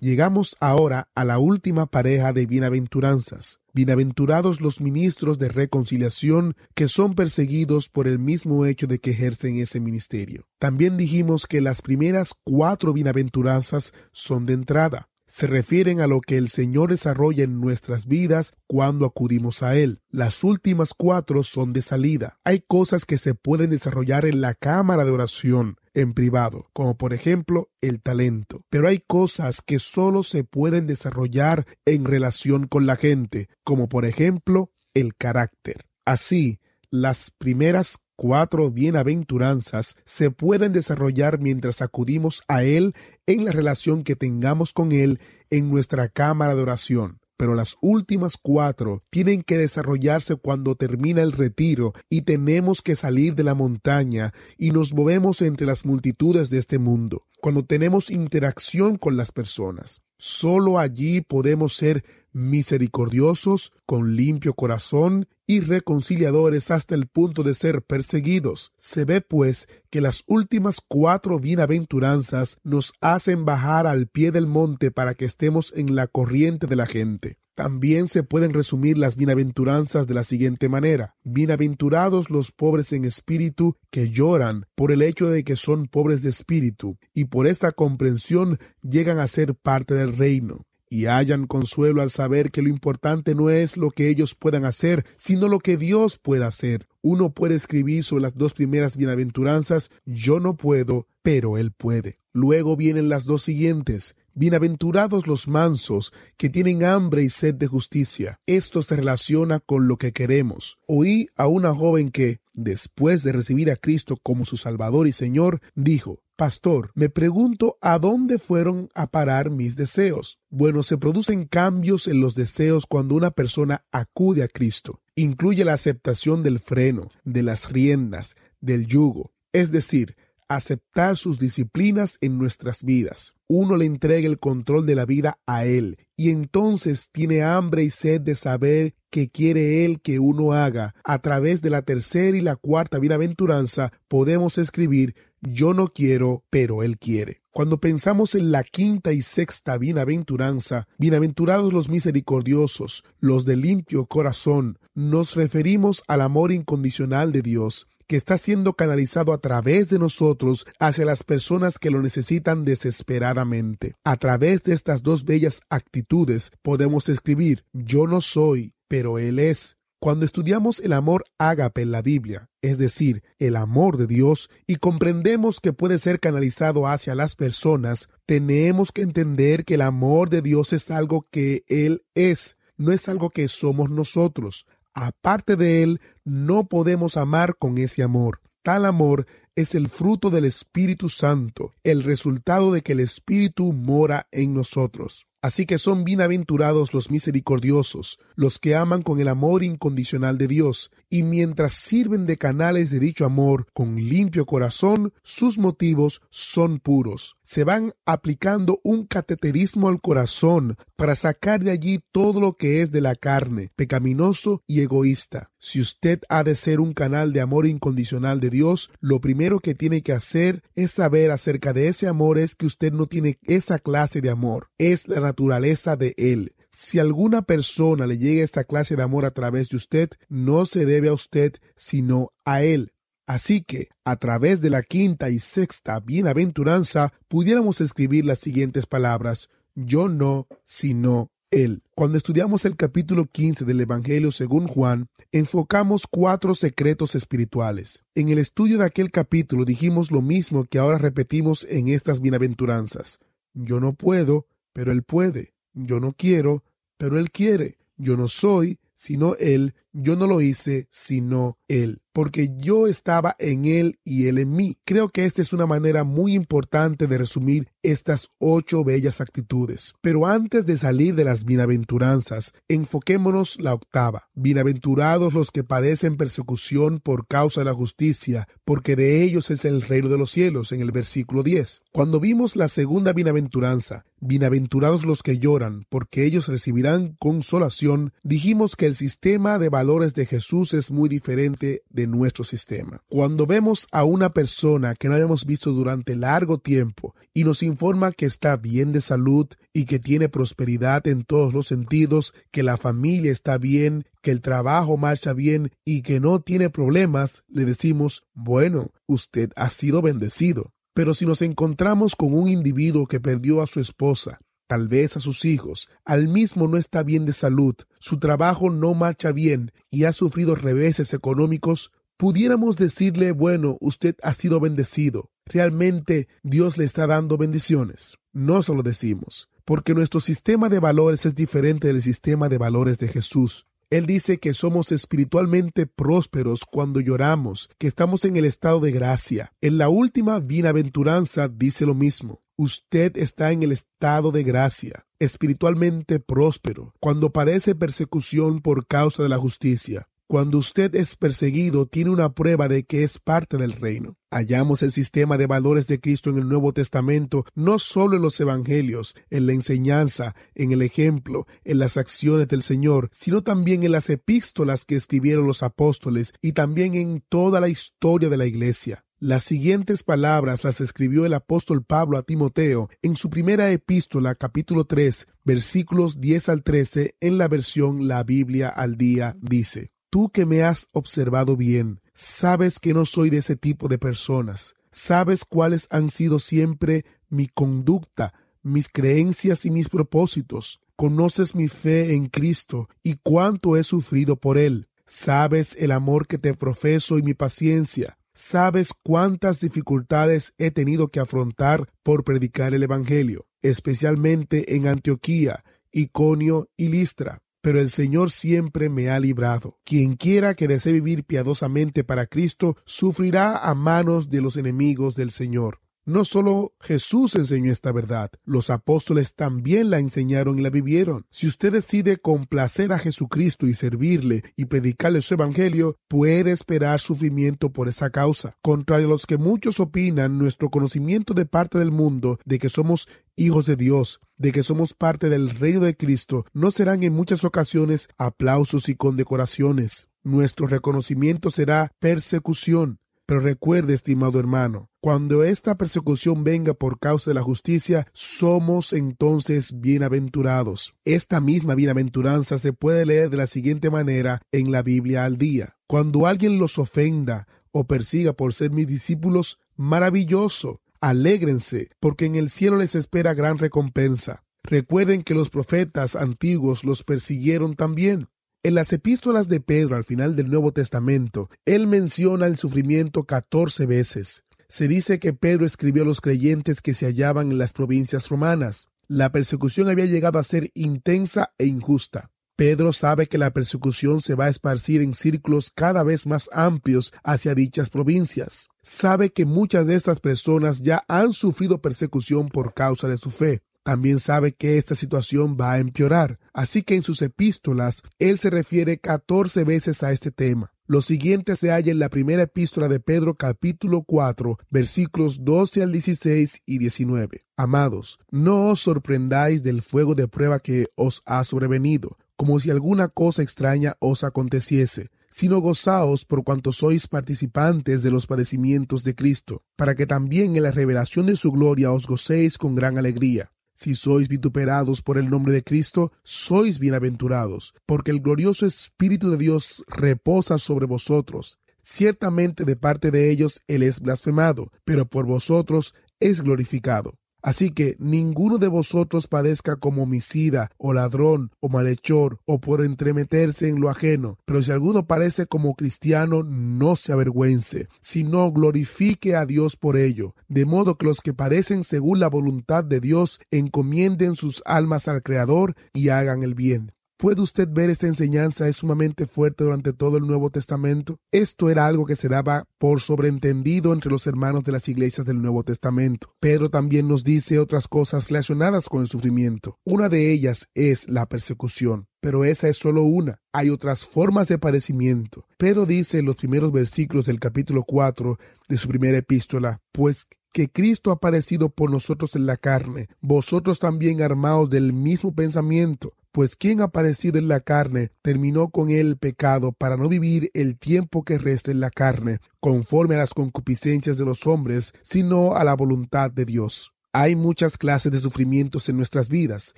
Llegamos ahora a la última pareja de bienaventuranzas. Bienaventurados los ministros de reconciliación que son perseguidos por el mismo hecho de que ejercen ese ministerio. También dijimos que las primeras cuatro bienaventuranzas son de entrada se refieren a lo que el Señor desarrolla en nuestras vidas cuando acudimos a Él. Las últimas cuatro son de salida. Hay cosas que se pueden desarrollar en la cámara de oración, en privado, como por ejemplo el talento. Pero hay cosas que solo se pueden desarrollar en relación con la gente, como por ejemplo el carácter. Así, las primeras cuatro bienaventuranzas se pueden desarrollar mientras acudimos a Él en la relación que tengamos con Él en nuestra cámara de oración. Pero las últimas cuatro tienen que desarrollarse cuando termina el retiro y tenemos que salir de la montaña y nos movemos entre las multitudes de este mundo, cuando tenemos interacción con las personas. Solo allí podemos ser misericordiosos, con limpio corazón y reconciliadores hasta el punto de ser perseguidos. Se ve pues que las últimas cuatro bienaventuranzas nos hacen bajar al pie del monte para que estemos en la corriente de la gente. También se pueden resumir las bienaventuranzas de la siguiente manera. Bienaventurados los pobres en espíritu que lloran por el hecho de que son pobres de espíritu y por esta comprensión llegan a ser parte del reino y hallan consuelo al saber que lo importante no es lo que ellos puedan hacer, sino lo que Dios pueda hacer. Uno puede escribir sobre las dos primeras bienaventuranzas, yo no puedo, pero Él puede. Luego vienen las dos siguientes, Bienaventurados los mansos, que tienen hambre y sed de justicia. Esto se relaciona con lo que queremos. Oí a una joven que, después de recibir a Cristo como su Salvador y Señor, dijo, Pastor, me pregunto a dónde fueron a parar mis deseos. Bueno, se producen cambios en los deseos cuando una persona acude a Cristo. Incluye la aceptación del freno, de las riendas, del yugo, es decir, aceptar sus disciplinas en nuestras vidas. Uno le entrega el control de la vida a Él y entonces tiene hambre y sed de saber qué quiere Él que uno haga. A través de la tercera y la cuarta bienaventuranza podemos escribir yo no quiero, pero Él quiere. Cuando pensamos en la quinta y sexta bienaventuranza, bienaventurados los misericordiosos, los de limpio corazón, nos referimos al amor incondicional de Dios, que está siendo canalizado a través de nosotros hacia las personas que lo necesitan desesperadamente. A través de estas dos bellas actitudes podemos escribir, yo no soy, pero Él es. Cuando estudiamos el amor ágape en la Biblia, es decir, el amor de Dios, y comprendemos que puede ser canalizado hacia las personas, tenemos que entender que el amor de Dios es algo que Él es, no es algo que somos nosotros. Aparte de Él, no podemos amar con ese amor. Tal amor es el fruto del Espíritu Santo, el resultado de que el Espíritu mora en nosotros. Así que son bienaventurados los misericordiosos, los que aman con el amor incondicional de Dios, y mientras sirven de canales de dicho amor con limpio corazón, sus motivos son puros. Se van aplicando un cateterismo al corazón para sacar de allí todo lo que es de la carne, pecaminoso y egoísta. Si usted ha de ser un canal de amor incondicional de Dios, lo primero que tiene que hacer es saber acerca de ese amor es que usted no tiene esa clase de amor, es la naturaleza de Él. Si alguna persona le llega esta clase de amor a través de usted, no se debe a usted, sino a Él. Así que, a través de la quinta y sexta bienaventuranza, pudiéramos escribir las siguientes palabras, yo no, sino él. Cuando estudiamos el capítulo 15 del Evangelio según Juan, enfocamos cuatro secretos espirituales. En el estudio de aquel capítulo dijimos lo mismo que ahora repetimos en estas bienaventuranzas. Yo no puedo, pero Él puede. Yo no quiero, pero Él quiere. Yo no soy, sino Él. Yo no lo hice, sino Él porque yo estaba en Él y Él en mí. Creo que esta es una manera muy importante de resumir estas ocho bellas actitudes. Pero antes de salir de las bienaventuranzas, enfoquémonos la octava. Bienaventurados los que padecen persecución por causa de la justicia, porque de ellos es el reino de los cielos, en el versículo 10. Cuando vimos la segunda bienaventuranza, bienaventurados los que lloran, porque ellos recibirán consolación, dijimos que el sistema de valores de Jesús es muy diferente de nuestro sistema. Cuando vemos a una persona que no habíamos visto durante largo tiempo y nos informa que está bien de salud y que tiene prosperidad en todos los sentidos, que la familia está bien, que el trabajo marcha bien y que no tiene problemas, le decimos, bueno, usted ha sido bendecido. Pero si nos encontramos con un individuo que perdió a su esposa, tal vez a sus hijos, al mismo no está bien de salud, su trabajo no marcha bien y ha sufrido reveses económicos, pudiéramos decirle, bueno, usted ha sido bendecido. Realmente Dios le está dando bendiciones. No se lo decimos, porque nuestro sistema de valores es diferente del sistema de valores de Jesús. Él dice que somos espiritualmente prósperos cuando lloramos, que estamos en el estado de gracia. En la última bienaventuranza dice lo mismo. Usted está en el estado de gracia, espiritualmente próspero, cuando padece persecución por causa de la justicia. Cuando usted es perseguido, tiene una prueba de que es parte del reino. Hallamos el sistema de valores de Cristo en el Nuevo Testamento, no solo en los Evangelios, en la enseñanza, en el ejemplo, en las acciones del Señor, sino también en las epístolas que escribieron los apóstoles y también en toda la historia de la Iglesia. Las siguientes palabras las escribió el apóstol Pablo a Timoteo en su primera epístola capítulo 3 versículos 10 al 13 en la versión La Biblia al día dice Tú que me has observado bien, sabes que no soy de ese tipo de personas. Sabes cuáles han sido siempre mi conducta, mis creencias y mis propósitos. Conoces mi fe en Cristo y cuánto he sufrido por Él. Sabes el amor que te profeso y mi paciencia. Sabes cuántas dificultades he tenido que afrontar por predicar el Evangelio, especialmente en Antioquía, Iconio y Listra pero el Señor siempre me ha librado. Quien quiera que desee vivir piadosamente para Cristo, sufrirá a manos de los enemigos del Señor. No solo Jesús enseñó esta verdad, los apóstoles también la enseñaron y la vivieron. Si usted decide complacer a Jesucristo y servirle y predicarle su evangelio, puede esperar sufrimiento por esa causa. Contrario a los que muchos opinan, nuestro conocimiento de parte del mundo de que somos hijos de Dios, de que somos parte del reino de Cristo, no serán en muchas ocasiones aplausos y condecoraciones. Nuestro reconocimiento será persecución, pero recuerde, estimado hermano, cuando esta persecución venga por causa de la justicia, somos entonces bienaventurados. Esta misma bienaventuranza se puede leer de la siguiente manera en la Biblia al día. Cuando alguien los ofenda o persiga por ser mis discípulos, maravilloso. Alégrense, porque en el cielo les espera gran recompensa. Recuerden que los profetas antiguos los persiguieron también. En las epístolas de Pedro al final del Nuevo Testamento, él menciona el sufrimiento catorce veces. Se dice que Pedro escribió a los creyentes que se hallaban en las provincias romanas. La persecución había llegado a ser intensa e injusta. Pedro sabe que la persecución se va a esparcir en círculos cada vez más amplios hacia dichas provincias. Sabe que muchas de estas personas ya han sufrido persecución por causa de su fe también sabe que esta situación va a empeorar. Así que en sus epístolas él se refiere catorce veces a este tema. Lo siguiente se halla en la primera epístola de Pedro capítulo 4 versículos 12 al 16 y 19. Amados, no os sorprendáis del fuego de prueba que os ha sobrevenido, como si alguna cosa extraña os aconteciese sino gozaos por cuanto sois participantes de los padecimientos de Cristo, para que también en la revelación de su gloria os gocéis con gran alegría. Si sois vituperados por el nombre de Cristo, sois bienaventurados, porque el glorioso Espíritu de Dios reposa sobre vosotros. Ciertamente de parte de ellos Él es blasfemado, pero por vosotros es glorificado. Así que ninguno de vosotros padezca como homicida, o ladrón, o malhechor, o por entremeterse en lo ajeno. Pero si alguno parece como cristiano, no se avergüence, sino glorifique a Dios por ello. De modo que los que padecen según la voluntad de Dios encomienden sus almas al Creador y hagan el bien. ¿Puede usted ver esta enseñanza es sumamente fuerte durante todo el Nuevo Testamento? Esto era algo que se daba por sobreentendido entre los hermanos de las iglesias del Nuevo Testamento. Pedro también nos dice otras cosas relacionadas con el sufrimiento. Una de ellas es la persecución. Pero esa es solo una. Hay otras formas de padecimiento. Pedro dice en los primeros versículos del capítulo 4 de su primera epístola, pues que Cristo ha padecido por nosotros en la carne, vosotros también armados del mismo pensamiento, pues quien ha padecido en la carne terminó con el pecado para no vivir el tiempo que resta en la carne, conforme a las concupiscencias de los hombres, sino a la voluntad de Dios. Hay muchas clases de sufrimientos en nuestras vidas,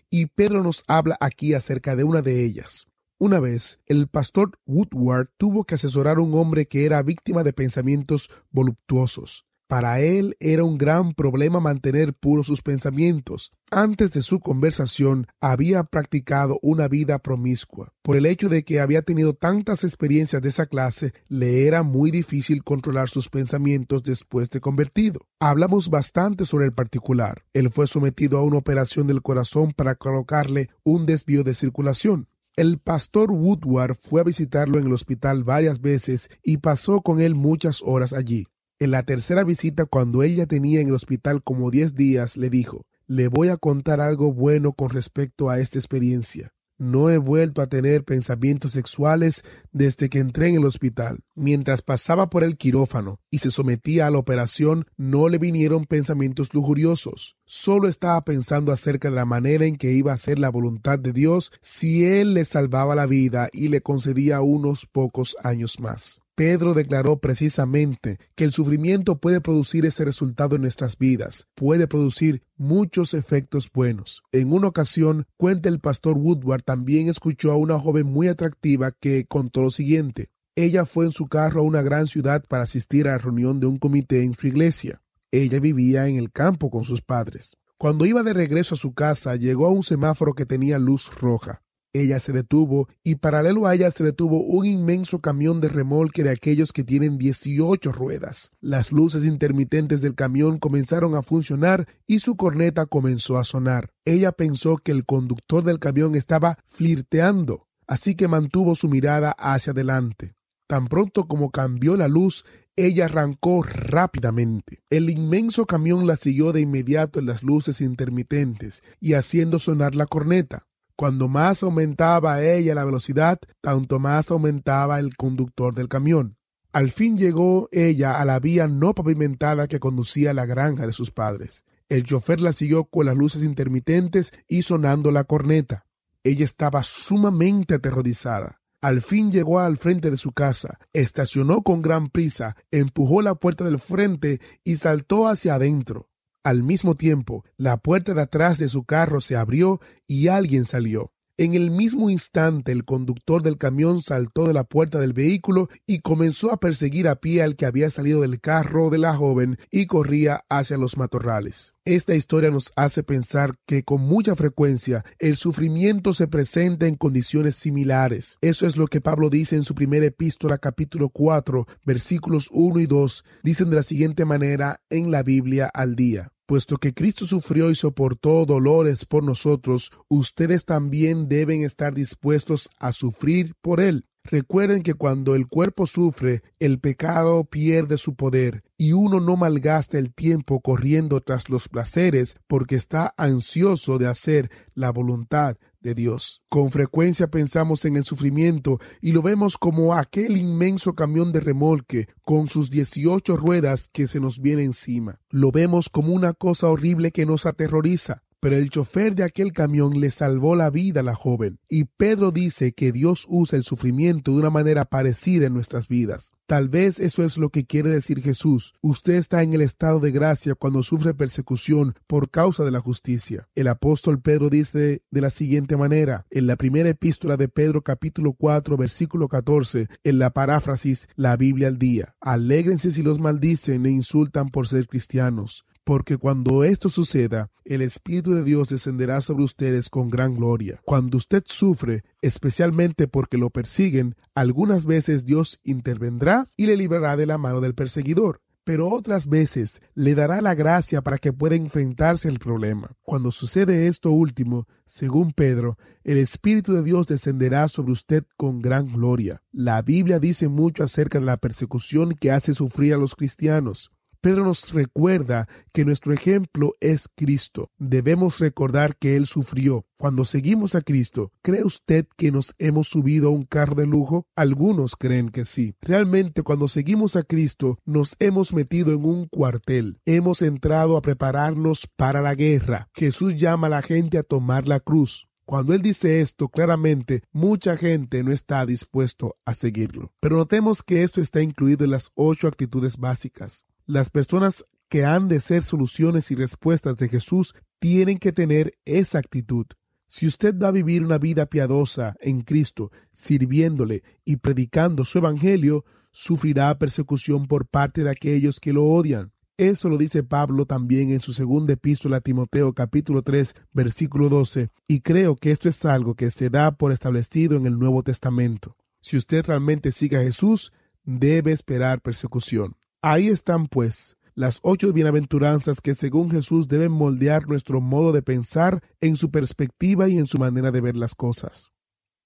y Pedro nos habla aquí acerca de una de ellas. Una vez, el pastor Woodward tuvo que asesorar a un hombre que era víctima de pensamientos voluptuosos. Para él era un gran problema mantener puros sus pensamientos. Antes de su conversación había practicado una vida promiscua. Por el hecho de que había tenido tantas experiencias de esa clase, le era muy difícil controlar sus pensamientos después de convertido. Hablamos bastante sobre el particular. Él fue sometido a una operación del corazón para colocarle un desvío de circulación. El pastor Woodward fue a visitarlo en el hospital varias veces y pasó con él muchas horas allí. En la tercera visita, cuando ella tenía en el hospital como diez días, le dijo, le voy a contar algo bueno con respecto a esta experiencia. No he vuelto a tener pensamientos sexuales desde que entré en el hospital. Mientras pasaba por el quirófano y se sometía a la operación, no le vinieron pensamientos lujuriosos. Solo estaba pensando acerca de la manera en que iba a ser la voluntad de Dios si Él le salvaba la vida y le concedía unos pocos años más. Pedro declaró precisamente que el sufrimiento puede producir ese resultado en nuestras vidas, puede producir muchos efectos buenos. En una ocasión, cuenta el pastor Woodward, también escuchó a una joven muy atractiva que contó lo siguiente. Ella fue en su carro a una gran ciudad para asistir a la reunión de un comité en su iglesia. Ella vivía en el campo con sus padres. Cuando iba de regreso a su casa, llegó a un semáforo que tenía luz roja. Ella se detuvo y paralelo a ella se detuvo un inmenso camión de remolque de aquellos que tienen 18 ruedas. Las luces intermitentes del camión comenzaron a funcionar y su corneta comenzó a sonar. Ella pensó que el conductor del camión estaba flirteando, así que mantuvo su mirada hacia adelante. Tan pronto como cambió la luz, ella arrancó rápidamente. El inmenso camión la siguió de inmediato en las luces intermitentes y haciendo sonar la corneta. Cuando más aumentaba ella la velocidad, tanto más aumentaba el conductor del camión. Al fin llegó ella a la vía no pavimentada que conducía a la granja de sus padres. El chofer la siguió con las luces intermitentes y sonando la corneta. Ella estaba sumamente aterrorizada. Al fin llegó al frente de su casa, estacionó con gran prisa, empujó la puerta del frente y saltó hacia adentro. Al mismo tiempo, la puerta de atrás de su carro se abrió y alguien salió. En el mismo instante el conductor del camión saltó de la puerta del vehículo y comenzó a perseguir a pie al que había salido del carro de la joven y corría hacia los matorrales. Esta historia nos hace pensar que con mucha frecuencia el sufrimiento se presenta en condiciones similares. Eso es lo que Pablo dice en su primera epístola capítulo 4 versículos 1 y 2. Dicen de la siguiente manera en la Biblia al día puesto que Cristo sufrió y soportó dolores por nosotros, ustedes también deben estar dispuestos a sufrir por Él. Recuerden que cuando el cuerpo sufre, el pecado pierde su poder y uno no malgasta el tiempo corriendo tras los placeres porque está ansioso de hacer la voluntad de Dios. Con frecuencia pensamos en el sufrimiento y lo vemos como aquel inmenso camión de remolque con sus 18 ruedas que se nos viene encima. Lo vemos como una cosa horrible que nos aterroriza pero el chofer de aquel camión le salvó la vida a la joven. Y Pedro dice que Dios usa el sufrimiento de una manera parecida en nuestras vidas. Tal vez eso es lo que quiere decir Jesús. Usted está en el estado de gracia cuando sufre persecución por causa de la justicia. El apóstol Pedro dice de la siguiente manera, en la primera epístola de Pedro capítulo 4 versículo 14, en la paráfrasis La Biblia al día. Alégrense si los maldicen e insultan por ser cristianos porque cuando esto suceda, el Espíritu de Dios descenderá sobre ustedes con gran gloria. Cuando usted sufre, especialmente porque lo persiguen, algunas veces Dios intervendrá y le librará de la mano del perseguidor pero otras veces le dará la gracia para que pueda enfrentarse al problema. Cuando sucede esto último, según Pedro, el Espíritu de Dios descenderá sobre usted con gran gloria. La Biblia dice mucho acerca de la persecución que hace sufrir a los cristianos. Pedro nos recuerda que nuestro ejemplo es Cristo. Debemos recordar que Él sufrió. Cuando seguimos a Cristo, ¿cree usted que nos hemos subido a un carro de lujo? Algunos creen que sí. Realmente cuando seguimos a Cristo, nos hemos metido en un cuartel. Hemos entrado a prepararnos para la guerra. Jesús llama a la gente a tomar la cruz. Cuando él dice esto, claramente mucha gente no está dispuesto a seguirlo. Pero notemos que esto está incluido en las ocho actitudes básicas. Las personas que han de ser soluciones y respuestas de Jesús tienen que tener esa actitud. Si usted va a vivir una vida piadosa en Cristo, sirviéndole y predicando su Evangelio, sufrirá persecución por parte de aquellos que lo odian. Eso lo dice Pablo también en su segunda epístola a Timoteo capítulo 3 versículo 12, y creo que esto es algo que se da por establecido en el Nuevo Testamento. Si usted realmente sigue a Jesús, debe esperar persecución. Ahí están, pues, las ocho bienaventuranzas que según Jesús deben moldear nuestro modo de pensar en su perspectiva y en su manera de ver las cosas.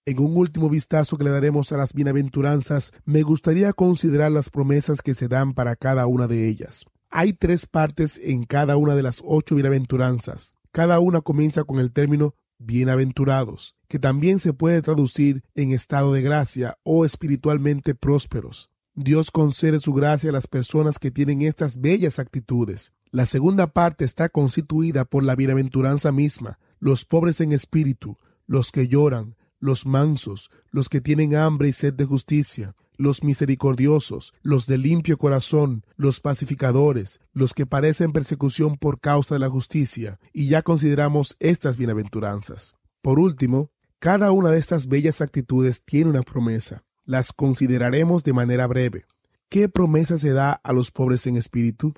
En un último vistazo que le daremos a las bienaventuranzas, me gustaría considerar las promesas que se dan para cada una de ellas. Hay tres partes en cada una de las ocho bienaventuranzas. Cada una comienza con el término bienaventurados, que también se puede traducir en estado de gracia o espiritualmente prósperos. Dios concede su gracia a las personas que tienen estas bellas actitudes. La segunda parte está constituida por la bienaventuranza misma, los pobres en espíritu, los que lloran, los mansos, los que tienen hambre y sed de justicia, los misericordiosos, los de limpio corazón, los pacificadores, los que padecen persecución por causa de la justicia, y ya consideramos estas bienaventuranzas. Por último, cada una de estas bellas actitudes tiene una promesa las consideraremos de manera breve. ¿Qué promesa se da a los pobres en espíritu?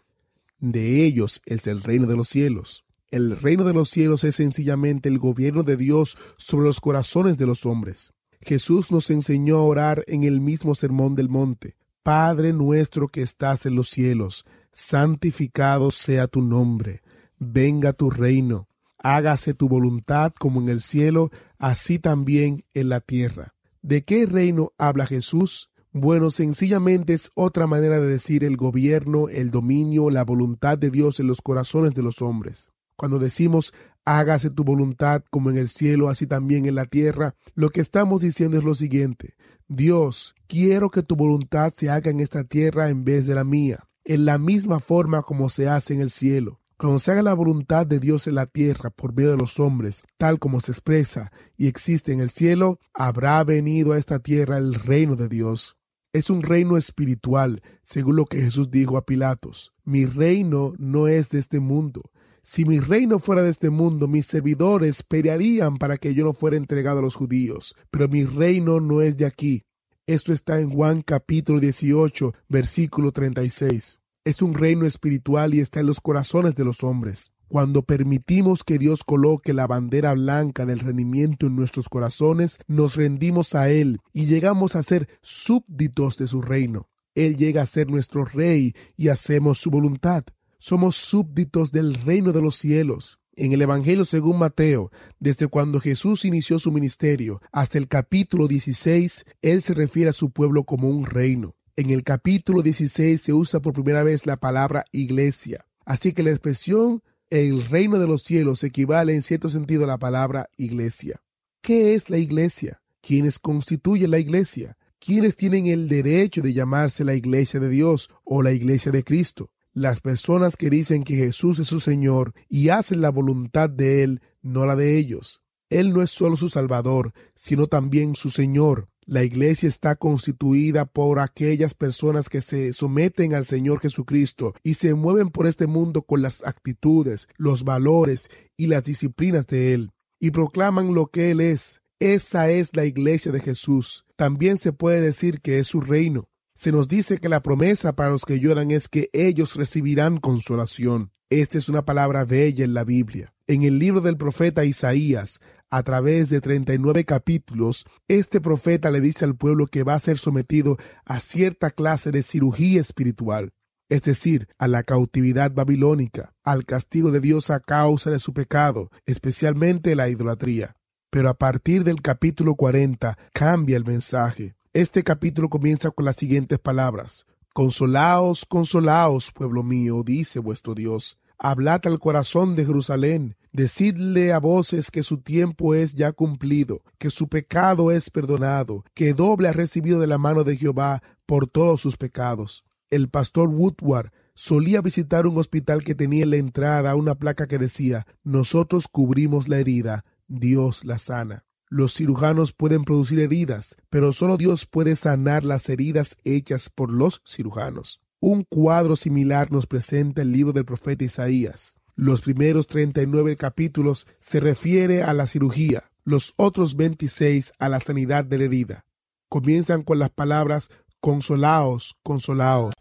De ellos es el reino de los cielos. El reino de los cielos es sencillamente el gobierno de Dios sobre los corazones de los hombres. Jesús nos enseñó a orar en el mismo sermón del monte. Padre nuestro que estás en los cielos, santificado sea tu nombre, venga tu reino, hágase tu voluntad como en el cielo, así también en la tierra. ¿De qué reino habla Jesús? Bueno, sencillamente es otra manera de decir el gobierno, el dominio, la voluntad de Dios en los corazones de los hombres. Cuando decimos hágase tu voluntad como en el cielo, así también en la tierra, lo que estamos diciendo es lo siguiente. Dios, quiero que tu voluntad se haga en esta tierra en vez de la mía, en la misma forma como se hace en el cielo. Cuando se haga la voluntad de Dios en la tierra por medio de los hombres, tal como se expresa y existe en el cielo, habrá venido a esta tierra el reino de Dios. Es un reino espiritual, según lo que Jesús dijo a Pilatos. Mi reino no es de este mundo. Si mi reino fuera de este mundo, mis servidores pelearían para que yo no fuera entregado a los judíos, pero mi reino no es de aquí. Esto está en Juan capítulo 18, versículo 36 es un reino espiritual y está en los corazones de los hombres. Cuando permitimos que Dios coloque la bandera blanca del rendimiento en nuestros corazones, nos rendimos a Él y llegamos a ser súbditos de su reino. Él llega a ser nuestro rey y hacemos su voluntad. Somos súbditos del reino de los cielos. En el Evangelio según Mateo, desde cuando Jesús inició su ministerio hasta el capítulo 16, Él se refiere a su pueblo como un reino. En el capítulo 16 se usa por primera vez la palabra iglesia. Así que la expresión el reino de los cielos equivale en cierto sentido a la palabra iglesia. ¿Qué es la iglesia? ¿Quiénes constituyen la iglesia? ¿Quiénes tienen el derecho de llamarse la iglesia de Dios o la iglesia de Cristo? Las personas que dicen que Jesús es su Señor y hacen la voluntad de Él, no la de ellos. Él no es solo su Salvador, sino también su Señor. La iglesia está constituida por aquellas personas que se someten al Señor Jesucristo y se mueven por este mundo con las actitudes, los valores y las disciplinas de Él, y proclaman lo que Él es. Esa es la iglesia de Jesús. También se puede decir que es su reino. Se nos dice que la promesa para los que lloran es que ellos recibirán consolación. Esta es una palabra bella en la Biblia. En el libro del profeta Isaías a través de 39 capítulos, este profeta le dice al pueblo que va a ser sometido a cierta clase de cirugía espiritual, es decir, a la cautividad babilónica, al castigo de Dios a causa de su pecado, especialmente la idolatría. Pero a partir del capítulo 40 cambia el mensaje. Este capítulo comienza con las siguientes palabras. Consolaos, consolaos, pueblo mío, dice vuestro Dios. Hablad al corazón de Jerusalén Decidle a voces que su tiempo es ya cumplido, que su pecado es perdonado, que doble ha recibido de la mano de Jehová por todos sus pecados. El pastor Woodward solía visitar un hospital que tenía en la entrada una placa que decía Nosotros cubrimos la herida, Dios la sana. Los cirujanos pueden producir heridas, pero solo Dios puede sanar las heridas hechas por los cirujanos. Un cuadro similar nos presenta el libro del profeta Isaías. Los primeros 39 capítulos se refiere a la cirugía, los otros 26 a la sanidad de la herida. Comienzan con las palabras consolaos, consolaos.